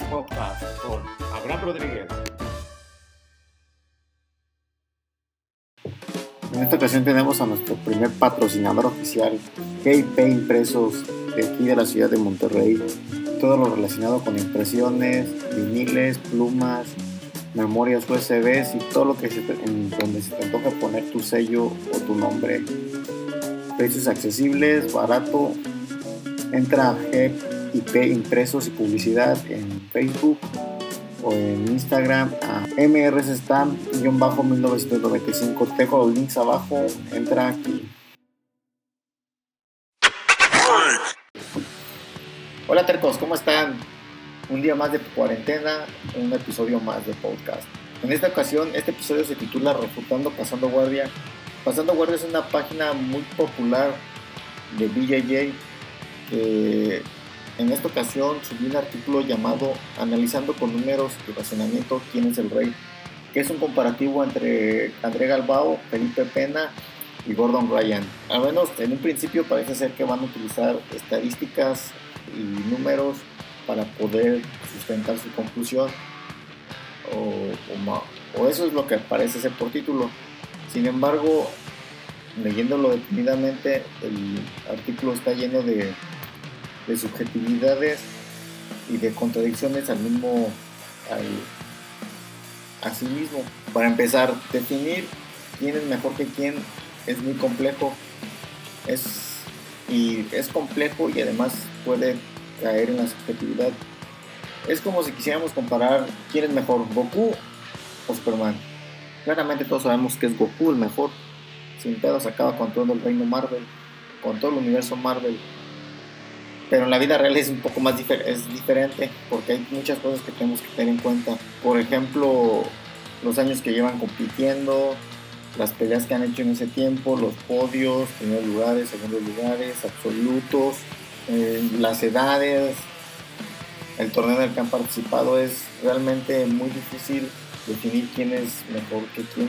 Con Abraham Rodríguez. En esta ocasión tenemos a nuestro primer patrocinador oficial, GP Impresos, de aquí de la ciudad de Monterrey. Todo lo relacionado con impresiones, viniles, plumas, memorias USB y todo lo que se, en donde se te antoja poner tu sello o tu nombre. Precios accesibles, barato. Entra a GIP Impresos y Publicidad en Facebook o en Instagram a mrsstamp-1995. Te dejo los links abajo. Entra aquí. Hola tercos, ¿cómo están? Un día más de cuarentena, un episodio más de podcast. En esta ocasión, este episodio se titula Refutando Pasando Guardia. Pasando Guardia es una página muy popular de BJJ que en esta ocasión subí un artículo llamado Analizando con números y razonamiento quién es el rey, que es un comparativo entre André Galbao, Felipe Pena y Gordon Ryan. Al menos en un principio parece ser que van a utilizar estadísticas y números para poder sustentar su conclusión o, o, eso es lo que parece ser por título. Sin embargo, leyéndolo detenidamente, el artículo está lleno de, de subjetividades y de contradicciones al mismo al, a sí mismo. Para empezar, definir quién es mejor que quién es muy complejo. Es, y es complejo y además puede caer en la subjetividad. Es como si quisiéramos comparar quién es mejor, Goku o Superman. Claramente todos sabemos que es Goku el mejor. Sin pedos acaba con todo el reino Marvel, con todo el universo Marvel. Pero en la vida real es un poco más es diferente porque hay muchas cosas que tenemos que tener en cuenta. Por ejemplo, los años que llevan compitiendo, las peleas que han hecho en ese tiempo, los podios, primeros lugares, segundos lugares, absolutos, eh, las edades, el torneo en el que han participado, es realmente muy difícil definir quién es mejor que quién.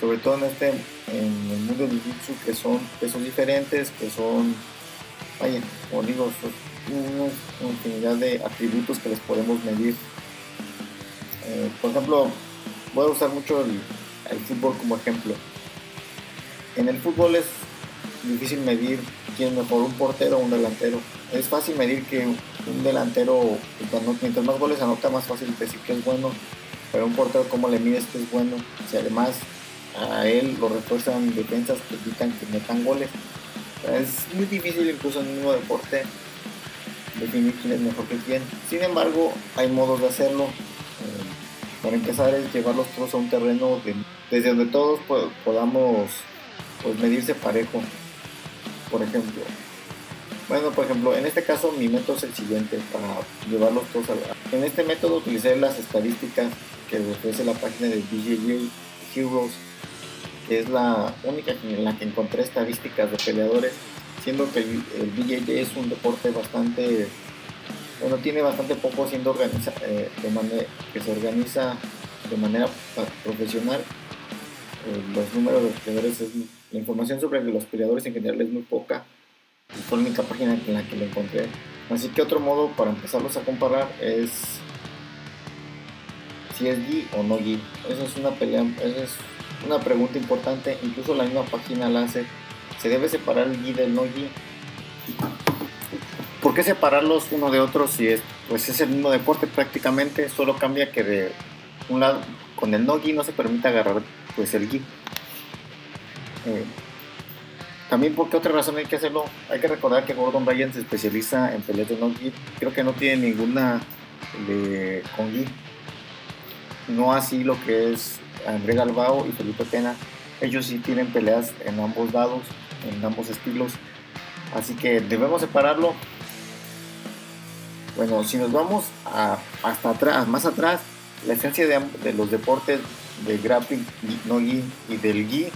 Sobre todo en este, en el mundo del jiu que son, que son diferentes, que son, vaya, como digo, una infinidad de atributos que les podemos medir. Eh, por ejemplo, voy a usar mucho el, fútbol como ejemplo. En el fútbol es difícil medir quién es mejor, un portero o un delantero. Es fácil medir que un delantero, mientras más goles anota, más fácil decir que es bueno. Pero un portero, ¿cómo le mides que es bueno? Si además a él lo refuerzan defensas que evitan que metan goles. Es muy difícil incluso en el mismo deporte definir quién es mejor que quién. Sin embargo, hay modos de hacerlo. Eh, para empezar es llevarlos todos a un terreno desde donde todos podamos pues, medirse parejo por ejemplo. Bueno, por ejemplo, en este caso mi método es el siguiente para llevarlos todos a En este método utilicé las estadísticas que ofrece la página de BJJ Heroes, que es la única en la que encontré estadísticas de peleadores, siendo que el, BJJ es un deporte bastante, bueno, tiene bastante poco siendo organiza, eh, de manera, que se organiza de manera profesional. Eh, los números de peleadores es la información sobre los peleadores en general es muy poca. Fue la única página en la que lo encontré. Así que otro modo para empezarlos a comparar es si es gi o no gi. Esa es una pelea, esa es una pregunta importante. Incluso la misma página la. ¿Se debe separar el gi del no gi? ¿Por qué separarlos uno de otro si es, pues es el mismo deporte prácticamente? Solo cambia que de un lado con el no gi no se permite agarrar pues el gi. Eh, también por qué otra razón hay que hacerlo. Hay que recordar que Gordon Ryan se especializa en peleas de no gi. Creo que no tiene ninguna de con gi. No así lo que es André Galbao y Felipe Pena. Ellos sí tienen peleas en ambos lados, en ambos estilos. Así que debemos separarlo. Bueno, si nos vamos hasta atrás, más atrás, la esencia de, de los deportes de grappling, no gi y del gi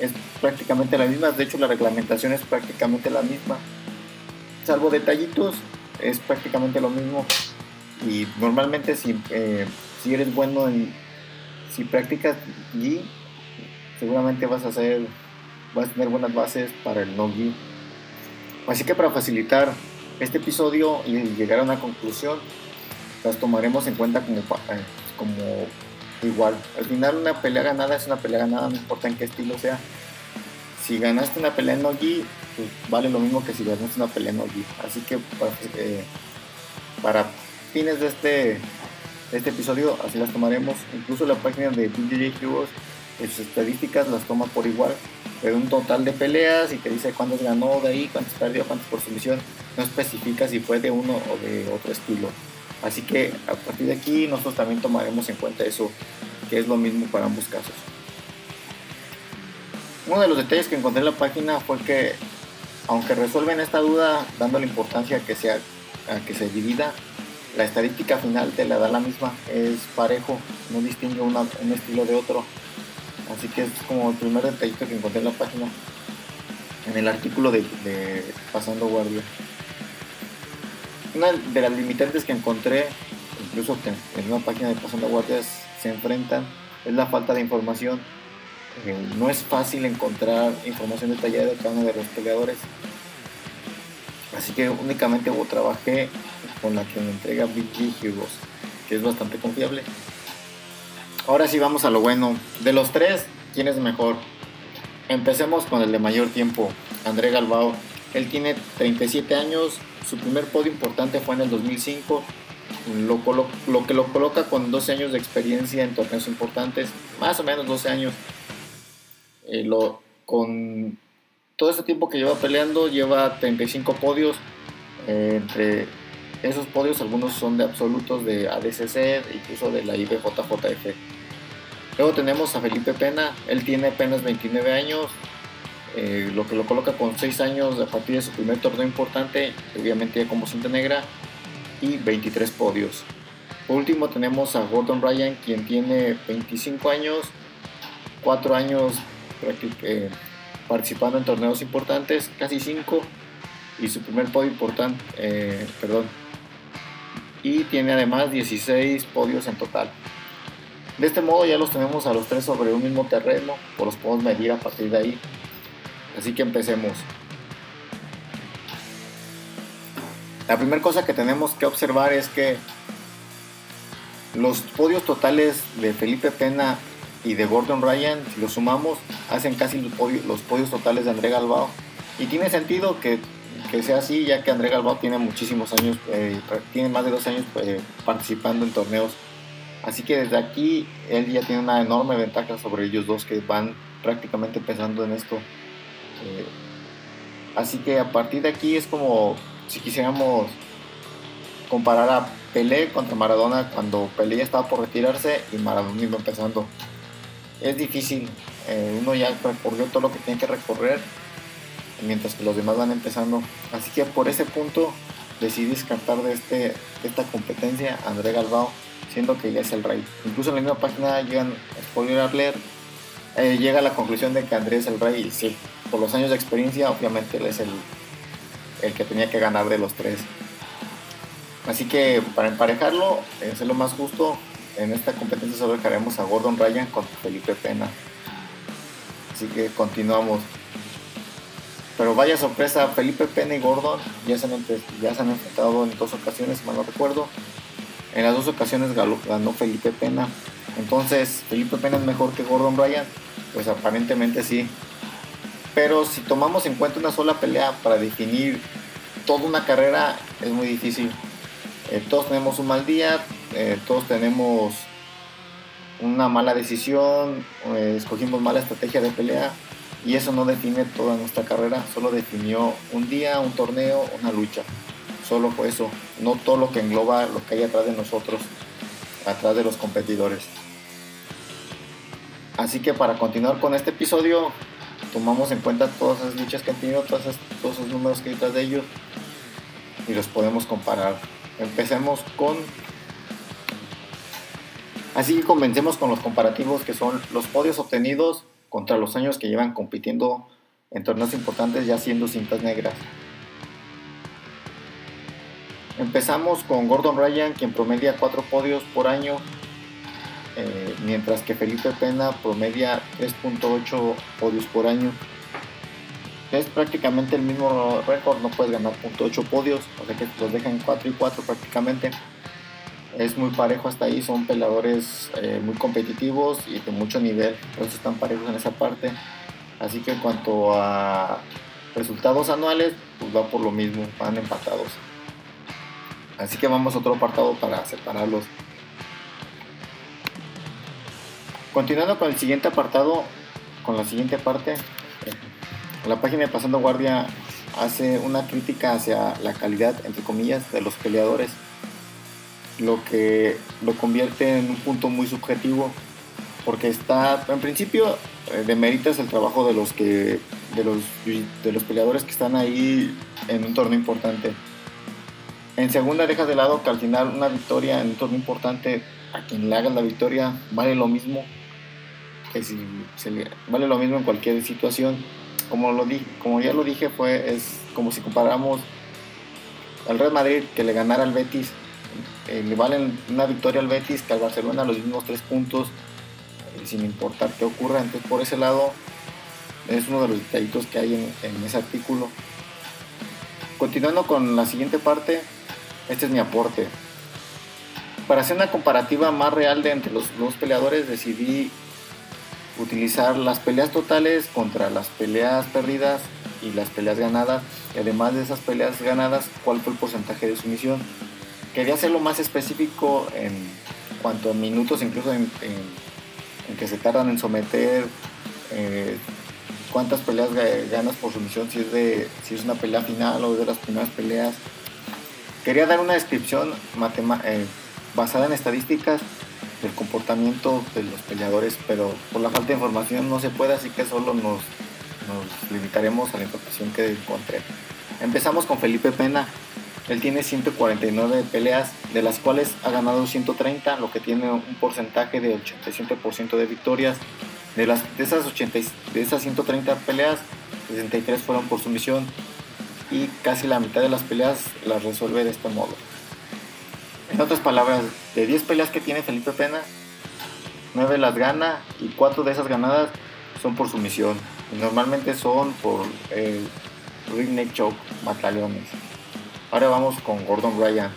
es prácticamente la misma, de hecho la reglamentación es prácticamente la misma, salvo detallitos, es prácticamente lo mismo. Y normalmente si, eh, si eres bueno en, si practicas Gi, seguramente vas a hacer, vas a tener buenas bases para el no Gi. Así que para facilitar este episodio y llegar a una conclusión, las tomaremos en cuenta como, eh, igual. Al final una pelea ganada es una pelea ganada, no importa en qué estilo sea. Si ganaste una pelea en Nogi, pues vale lo mismo que si ganaste una pelea en Nogi. Así que eh, para fines de este, este episodio, así las tomaremos. Incluso la página de BJJ Heroes, sus estadísticas las toma por igual. Pero un total de peleas y te dice cuántos ganó de ahí, cuántos perdió, cuántos por sumisión. No especifica si fue de uno o de otro estilo. Así que a partir de aquí nosotros también tomaremos en cuenta eso, que es lo mismo para ambos casos. Uno de los detalles que encontré en la página fue que, aunque resuelven esta duda dando la importancia que, sea, a que se divida, la estadística final te la da la misma, es parejo, no distingue un estilo de otro. Así que es como el primer detallito que encontré en la página, en el artículo de, Pasando Guardia. Una de las limitantes que encontré, incluso que en una página de Pasando Guardias se enfrentan, es la falta de información. Eh, no es fácil encontrar información detallada de cada uno de los peleadores. Así que únicamente trabajé con la que me entrega BG Heroes, que es bastante confiable. Ahora sí vamos a lo bueno. De los tres, ¿quién es mejor? Empecemos con el de mayor tiempo, André Galbao. Él tiene 37 años, su primer podio importante fue en el 2005, lo, lo, que lo coloca con 12 años de experiencia en torneos importantes, más o menos 12 años. Eh, con todo este tiempo que lleva peleando, lleva 35 podios. Eh, entre esos podios, algunos son de absolutos de ADCC, incluso de la IBJJF. Luego tenemos a Felipe Pena, él tiene apenas 29 años, eh, lo que lo coloca con 6 años a partir de su primer torneo importante, obviamente ya como cinta negra, y 23 podios. Por último tenemos a Gordon Ryan, quien tiene 25 años, 4 años eh, participando en torneos importantes, casi 5, y su primer podio importante, eh, perdón, y tiene además 16 podios en total. De este modo ya los tenemos a los tres sobre un mismo terreno, o los podemos medir a partir de ahí. Así que empecemos. La primera cosa que tenemos que observar es que los podios totales de Felipe Pena y de Gordon Ryan, si los sumamos, hacen casi los podios, totales de André Galbao. Y tiene sentido que, sea así, ya que André Galbao tiene muchísimos años, eh, tiene más de dos años eh, participando en torneos. Así que desde aquí él ya tiene una enorme ventaja sobre ellos dos que van prácticamente empezando en esto. Eh, así que a partir de aquí es como si quisiéramos comparar a Pelé contra Maradona cuando Pelé ya estaba por retirarse y Maradona iba empezando. Es difícil, uno ya recorrió todo lo que tiene que recorrer mientras que los demás van empezando. Así que por ese punto decidí descartar de, este, esta competencia a André Galbao, siendo que ya es el rey. Incluso en la misma página llegan, spoiler eh, llega a la conclusión de que Andrés es el rey y sí, por los años de experiencia obviamente él es el, el que tenía que ganar de los tres. Así que para emparejarlo, es lo más justo, en esta competencia solo dejaremos a Gordon Ryan contra Felipe Pena. Así que continuamos. Pero vaya sorpresa, Felipe Pena y Gordon ya se han, enfrentado en dos ocasiones, si mal no recuerdo. En las dos ocasiones ganó Felipe Pena. Entonces, ¿Felipe Pena es mejor que Gordon Ryan? Pues aparentemente sí. Pero si tomamos en cuenta una sola pelea para definir toda una carrera, es muy difícil. Eh, todos tenemos un mal día, eh, todos tenemos una mala decisión, eh, escogimos mala estrategia de pelea y eso no define toda nuestra carrera, solo definió un día, un torneo, una lucha. Solo fue eso, no todo lo que engloba lo que hay atrás de nosotros, atrás de los competidores. Así que para continuar con este episodio, tomamos en cuenta todas esas luchas que han tenido, todos esos, números que hay detrás de ellos y los podemos comparar. Empecemos con... Así que comencemos con los comparativos que son los podios obtenidos contra los años que llevan compitiendo en torneos importantes ya siendo cintas negras. Empezamos con Gordon Ryan, quien promedia 4 podios por año eh, mientras que Felipe Pena promedia 3.8 podios por año. Es prácticamente el mismo récord, no puedes ganar .8 podios, o sea que los dejan 4 y 4 prácticamente. Es muy parejo hasta ahí, son peleadores eh, muy competitivos y de mucho nivel, eso están parejos en esa parte. Así que en cuanto a resultados anuales, pues va por lo mismo, van empatados. Así que vamos a otro apartado para separarlos. Continuando con el siguiente apartado, con la siguiente parte, la página de Pasando Guardia hace una crítica hacia la calidad, entre comillas, de los peleadores, lo que lo convierte en un punto muy subjetivo, porque está, en principio, eh, demeritas el trabajo de los que de los, de los peleadores que están ahí en un torneo importante. En segunda dejas de lado que al final una victoria en un torneo importante, a quien le hagas la victoria, vale lo mismo vale lo mismo en cualquier situación. Como, lo di, como ya lo dije, fue, es como si comparamos al Real Madrid que le ganara al Betis. Eh, le valen una victoria al Betis que al Barcelona los mismos tres puntos, eh, sin importar qué ocurra. Entonces, por ese lado, es uno de los detallitos que hay en, ese artículo. Continuando con la siguiente parte, este es mi aporte. Para hacer una comparativa más real de entre los dos peleadores, decidí utilizar las peleas totales contra las peleas perdidas y las peleas ganadas. Y además de esas peleas ganadas, cuál fue el porcentaje de sumisión. Quería hacerlo más específico en cuanto a minutos, incluso en, que se tardan en someter, eh, cuántas peleas ganas por sumisión, si es, de, si es una pelea final o de las primeras peleas. Quería dar una descripción eh, basada en estadísticas del comportamiento de los peleadores, pero por la falta de información no se puede, así que solo nos, nos limitaremos a la información que encontré. Empezamos con Felipe Pena. Él tiene 149 peleas, de las cuales ha ganado 130, lo que tiene un porcentaje de 87% de victorias. De, las, de, esas 80, de esas 130 peleas, 63 fueron por sumisión y casi la mitad de las peleas las resuelve de este modo. En otras palabras, de 10 peleas que tiene Felipe Pena, 9 las gana y 4 de esas ganadas son por sumisión. Normalmente son por el ring neck choke, mataleones. Ahora vamos con Gordon Ryan.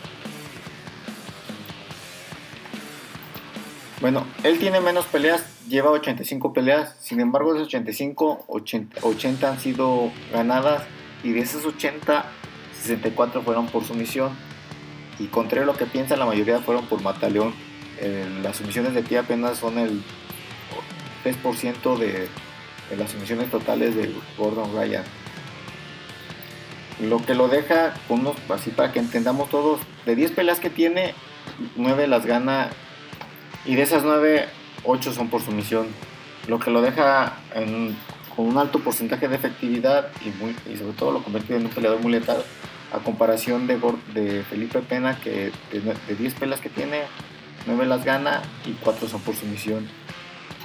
Bueno, él tiene menos peleas, lleva 85 peleas, sin embargo de esos 85, 80, 80 han sido ganadas y de esas 80, 64 fueron por sumisión y contrario a lo que piensan, la mayoría fueron por Mataleón. Eh, las sumisiones de pie apenas son el 3% de, de, las sumisiones totales de Gordon Ryan. Lo que lo deja, unos, así para que entendamos todos, de 10 peleas que tiene, 9 las gana y de esas 9, 8 son por sumisión. Lo que lo deja con un alto porcentaje de efectividad y, muy, y sobre todo lo convierte en un peleador muy letal a comparación de, de Felipe Pena, que de, 10 pelas que tiene, 9 las gana y 4 son por sumisión.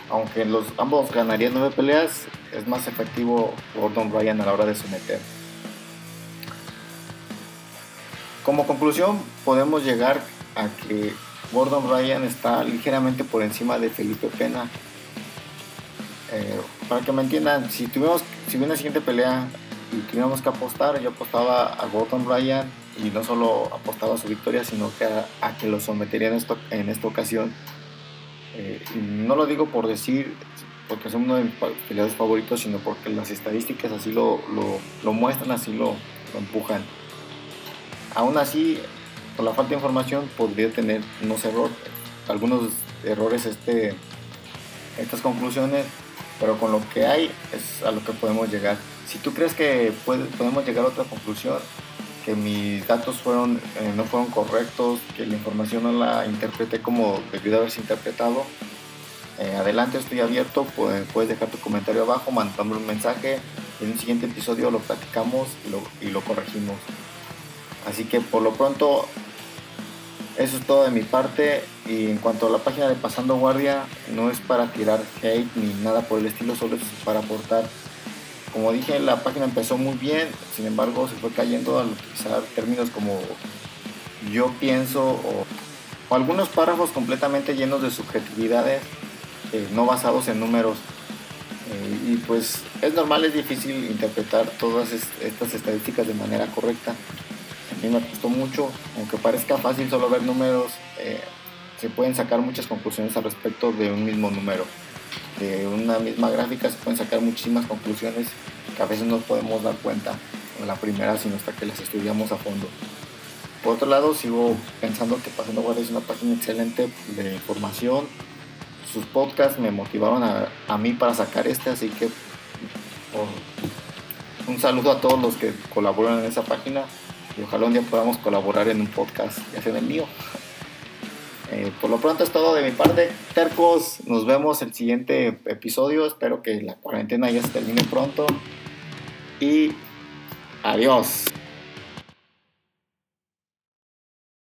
Aunque los, ambos ganarían 9 peleas, es más efectivo Gordon Ryan a la hora de someter. Como conclusión, podemos llegar a que Gordon Ryan está ligeramente por encima de Felipe Pena. Eh, para que me entiendan, si tuvimos, si hubiera una siguiente pelea y tuviéramos que apostar, yo apostaba a Gordon Ryan y no solo apostaba a su victoria, sino que a, que lo sometería en, esto, en esta ocasión. Eh, no lo digo por decir, porque es uno de mis peleadores favoritos, sino porque las estadísticas así lo, lo, muestran, así lo, lo, empujan. Aún así, por la falta de información, podría tener unos errores, algunos errores este, estas conclusiones, pero con lo que hay es a lo que podemos llegar si tú crees que podemos llegar a otra conclusión, que mis datos fueron, eh, no fueron correctos, que la información no la interpreté como debió de haberse interpretado, eh, adelante, estoy abierto, puedes, dejar tu comentario abajo, mandándome un mensaje, en un siguiente episodio lo platicamos y lo, y lo corregimos. Así que por lo pronto, eso es todo de mi parte. Y en cuanto a la página de Pasando Guardia, no es para tirar hate ni nada por el estilo, solo es para aportar como dije, la página empezó muy bien, sin embargo se fue cayendo al utilizar términos como yo pienso o, algunos párrafos completamente llenos de subjetividades eh, no basados en números. Eh, y pues es normal, es difícil interpretar todas estas estadísticas de manera correcta. Mí me costó mucho, aunque parezca fácil solo ver números, eh, se pueden sacar muchas conclusiones al respecto de un mismo número. De una misma gráfica se pueden sacar muchísimas conclusiones que a veces no podemos dar cuenta en la primera, sino hasta que las estudiamos a fondo. Por otro lado, sigo pensando que Pasando Guardia es una página excelente de información. Sus podcasts me motivaron a, a mí para sacar este, así que un saludo a todos los que colaboran en esa página y ojalá un día podamos colaborar en un podcast, ya sea en el mío. Eh, por lo pronto es todo de mi parte, tercos. Nos vemos el siguiente episodio. Espero que la cuarentena ya se termine pronto. Y adiós.